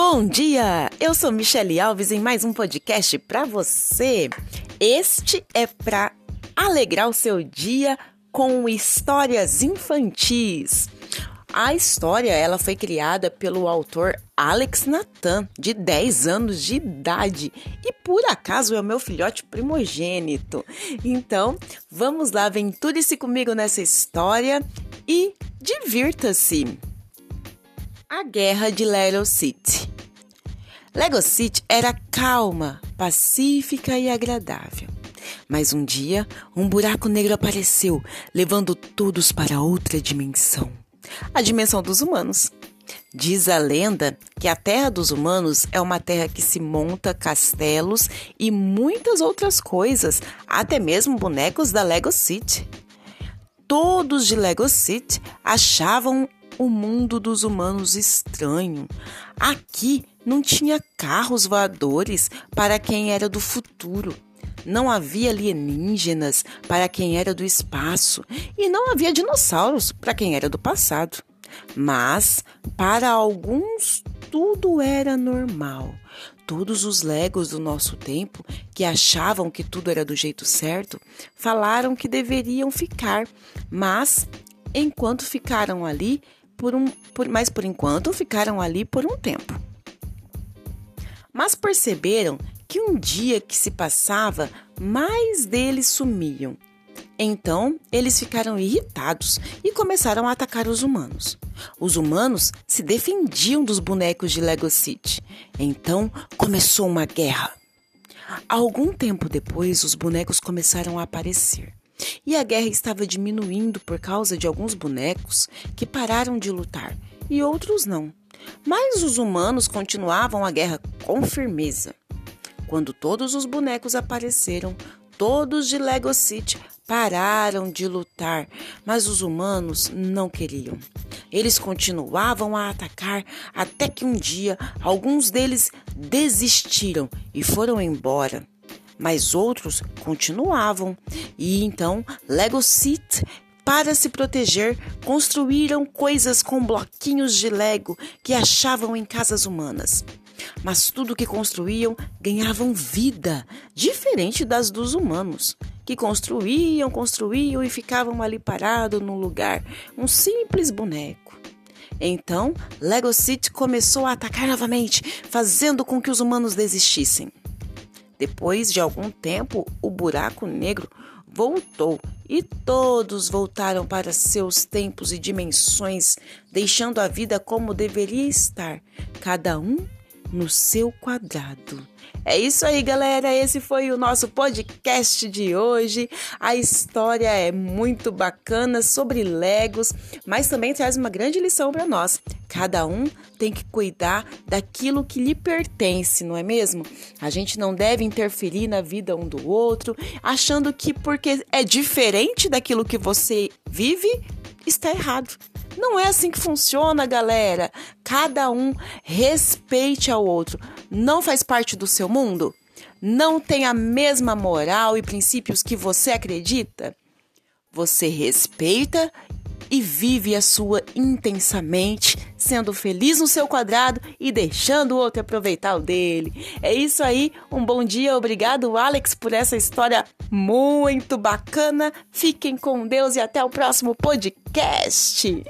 Bom dia! Eu sou Michele Alves em mais um podcast para você. Este é para alegrar o seu dia com histórias infantis. A história ela foi criada pelo autor Alex Nathan, de 10 anos de idade, e por acaso é o meu filhote primogênito. Então, vamos lá, aventure-se comigo nessa história e divirta-se. A Guerra de Lego City. Lego City era calma, pacífica e agradável. Mas um dia, um buraco negro apareceu, levando todos para outra dimensão a dimensão dos humanos. Diz a lenda que a terra dos humanos é uma terra que se monta castelos e muitas outras coisas, até mesmo bonecos da Lego City. Todos de Lego City achavam o mundo dos humanos estranho. Aqui não tinha carros voadores para quem era do futuro. Não havia alienígenas para quem era do espaço e não havia dinossauros para quem era do passado. Mas, para alguns, tudo era normal. Todos os legos do nosso tempo, que achavam que tudo era do jeito certo, falaram que deveriam ficar, mas enquanto ficaram ali, por um, por, mas por enquanto ficaram ali por um tempo. Mas perceberam que um dia que se passava, mais deles sumiam. Então, eles ficaram irritados e começaram a atacar os humanos. Os humanos se defendiam dos bonecos de Lego City. Então, começou uma guerra. Algum tempo depois, os bonecos começaram a aparecer. E a guerra estava diminuindo por causa de alguns bonecos que pararam de lutar e outros não. Mas os humanos continuavam a guerra com firmeza. Quando todos os bonecos apareceram, todos de Lego City pararam de lutar, mas os humanos não queriam. Eles continuavam a atacar até que um dia alguns deles desistiram e foram embora mas outros continuavam. E então Lego City para se proteger, construíram coisas com bloquinhos de Lego que achavam em casas humanas. Mas tudo que construíam ganhavam vida, diferente das dos humanos, que construíam, construíam e ficavam ali parados no lugar, um simples boneco. Então, Lego City começou a atacar novamente, fazendo com que os humanos desistissem. Depois de algum tempo, o buraco negro voltou e todos voltaram para seus tempos e dimensões, deixando a vida como deveria estar, cada um no seu quadrado. É isso aí, galera. Esse foi o nosso podcast de hoje. A história é muito bacana sobre Legos, mas também traz uma grande lição para nós. Cada um tem que cuidar daquilo que lhe pertence, não é mesmo? A gente não deve interferir na vida um do outro, achando que porque é diferente daquilo que você vive, está errado. Não é assim que funciona, galera. Cada um respeite ao outro. Não faz parte do seu mundo? Não tem a mesma moral e princípios que você acredita? Você respeita e vive a sua intensamente, sendo feliz no seu quadrado e deixando o outro aproveitar o dele. É isso aí, um bom dia, obrigado Alex por essa história muito bacana. Fiquem com Deus e até o próximo podcast.